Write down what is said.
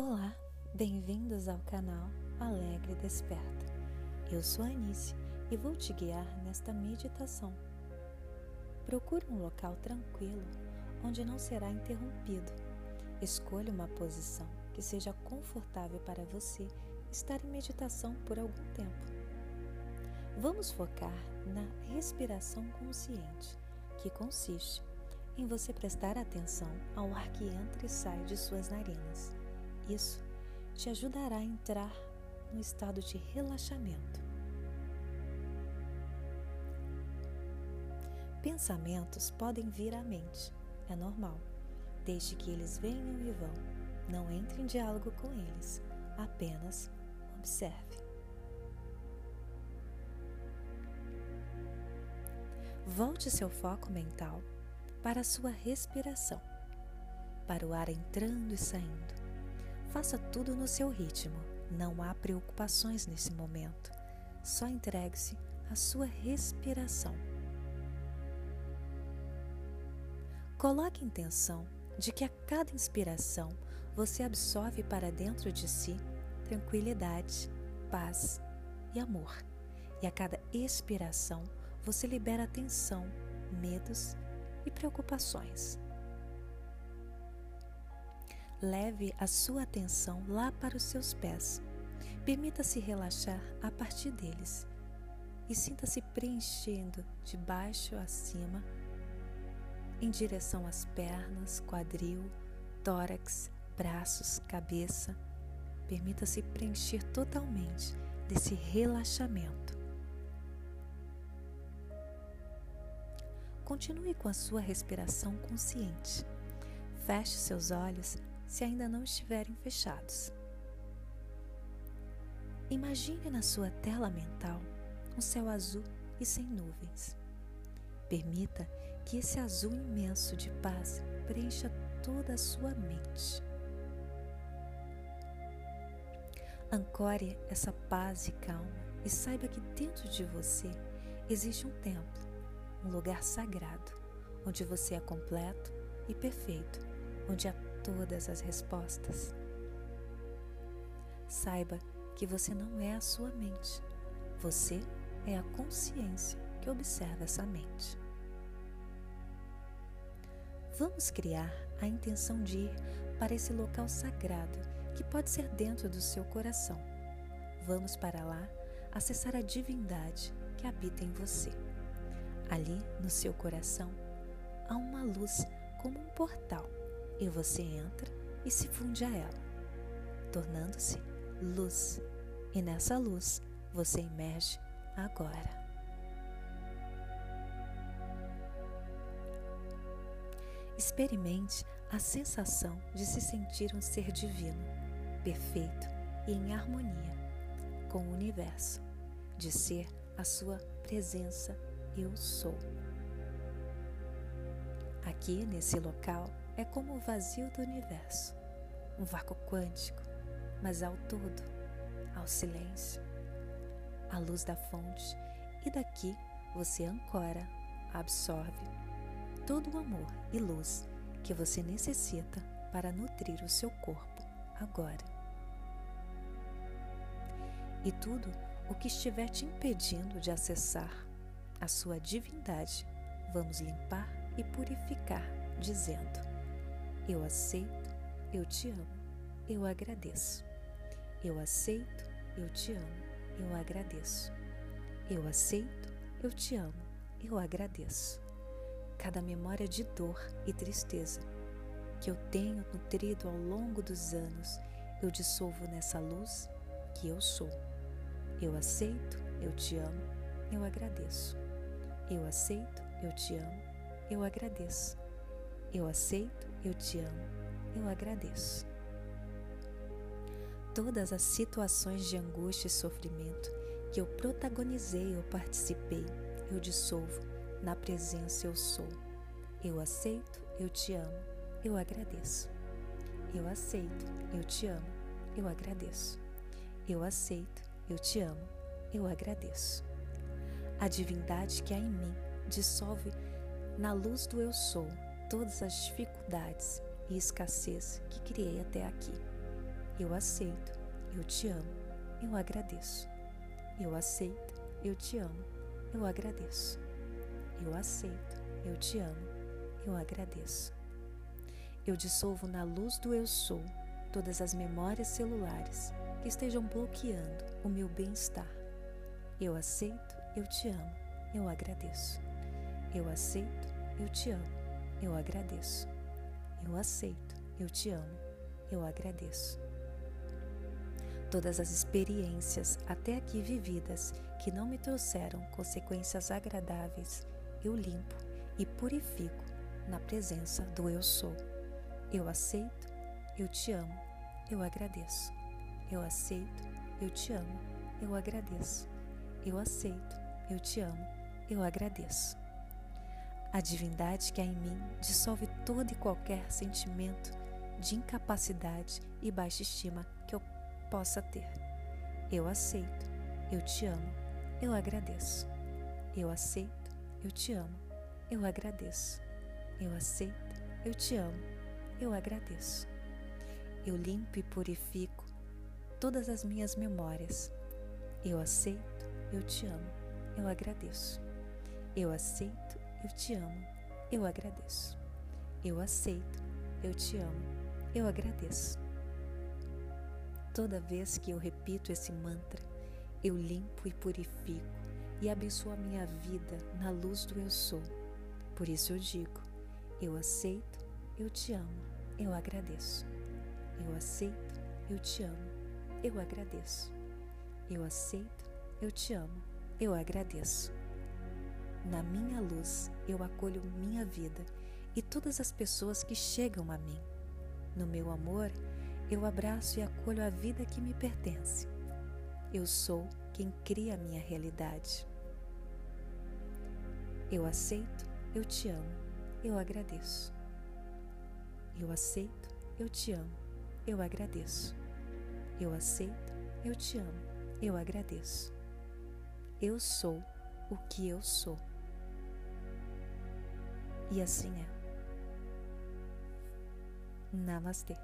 Olá, bem-vindos ao canal Alegre Desperta. Eu sou a Anice e vou te guiar nesta meditação. Procure um local tranquilo onde não será interrompido. Escolha uma posição que seja confortável para você estar em meditação por algum tempo. Vamos focar na respiração consciente, que consiste em você prestar atenção ao ar que entra e sai de suas narinas. Isso te ajudará a entrar no estado de relaxamento. Pensamentos podem vir à mente, é normal, desde que eles venham e vão. Não entre em diálogo com eles, apenas observe. Volte seu foco mental para a sua respiração, para o ar entrando e saindo. Faça tudo no seu ritmo, não há preocupações nesse momento. Só entregue-se à sua respiração. Coloque intenção de que a cada inspiração você absorve para dentro de si tranquilidade, paz e amor. E a cada expiração você libera tensão, medos e preocupações. Leve a sua atenção lá para os seus pés. Permita-se relaxar a partir deles e sinta-se preenchendo de baixo a cima em direção às pernas, quadril, tórax, braços, cabeça. Permita-se preencher totalmente desse relaxamento. Continue com a sua respiração consciente. Feche seus olhos se ainda não estiverem fechados. Imagine na sua tela mental um céu azul e sem nuvens. Permita que esse azul imenso de paz preencha toda a sua mente. Ancore essa paz e calma e saiba que dentro de você existe um templo, um lugar sagrado, onde você é completo e perfeito, onde há todas as respostas. Saiba que você não é a sua mente, você é a consciência que observa essa mente. Vamos criar a intenção de ir para esse local sagrado que pode ser dentro do seu coração. Vamos para lá acessar a divindade que habita em você. Ali, no seu coração, há uma luz como um portal e você entra e se funde a ela, tornando-se luz. E nessa luz você emerge agora. Experimente a sensação de se sentir um ser divino, perfeito e em harmonia com o universo, de ser a sua presença eu sou. Aqui nesse local é como o vazio do universo, um vácuo quântico, mas ao todo, ao silêncio, à luz da fonte, e daqui você ancora, absorve todo o amor e luz que você necessita para nutrir o seu corpo agora. E tudo o que estiver te impedindo de acessar a sua divindade, vamos limpar e purificar, dizendo: eu aceito, eu te amo, eu agradeço. Eu aceito, eu te amo, eu agradeço. Eu aceito, eu te amo, eu agradeço. Cada memória de dor e tristeza que eu tenho nutrido ao longo dos anos, eu dissolvo nessa luz que eu sou. Eu aceito, eu te amo, eu agradeço. Eu aceito, eu te amo, eu agradeço. Eu aceito, eu te amo, eu agradeço. Todas as situações de angústia e sofrimento que eu protagonizei ou participei, eu dissolvo na presença eu sou. Eu aceito, eu te amo, eu agradeço. Eu aceito, eu te amo, eu agradeço. Eu aceito, eu te amo, eu agradeço. A divindade que há em mim dissolve na luz do eu sou todas as dificuldades e escassez que criei até aqui. Eu aceito, eu te amo, eu agradeço. Eu aceito, eu te amo, eu agradeço. Eu aceito, eu te amo, eu agradeço. Eu dissolvo na luz do eu sou todas as memórias celulares que estejam bloqueando o meu bem-estar. Eu aceito, eu te amo, eu agradeço. Eu aceito, eu te amo, eu agradeço. Eu aceito, eu te amo, eu agradeço. Todas as experiências até aqui vividas que não me trouxeram consequências agradáveis, eu limpo e purifico na presença do Eu Sou. Eu aceito, eu te amo, eu agradeço. Eu aceito, eu te amo, eu agradeço. Eu aceito, eu te amo, eu agradeço. A divindade que há em mim dissolve todo e qualquer sentimento de incapacidade e baixa estima que eu possa ter. Eu aceito, eu te amo, eu agradeço. Eu aceito, eu te amo, eu agradeço. Eu aceito, eu te amo, eu agradeço. Eu limpo e purifico todas as minhas memórias. Eu aceito, eu te amo, eu agradeço. Eu aceito, eu te amo, eu agradeço. Eu aceito, eu te amo, eu agradeço. Toda vez que eu repito esse mantra, eu limpo e purifico e abençoo a minha vida na luz do eu sou. Por isso eu digo: eu aceito, eu te amo, eu agradeço. Eu aceito, eu te amo, eu agradeço. Eu aceito, eu te amo, eu agradeço. Na minha luz, eu acolho minha vida e todas as pessoas que chegam a mim. No meu amor, eu abraço e acolho a vida que me pertence. Eu sou quem cria a minha realidade. Eu aceito, eu te amo, eu agradeço. Eu aceito, eu te amo, eu agradeço. Eu aceito, eu te amo, eu agradeço. Eu sou o que eu sou. E assim é. Namastê.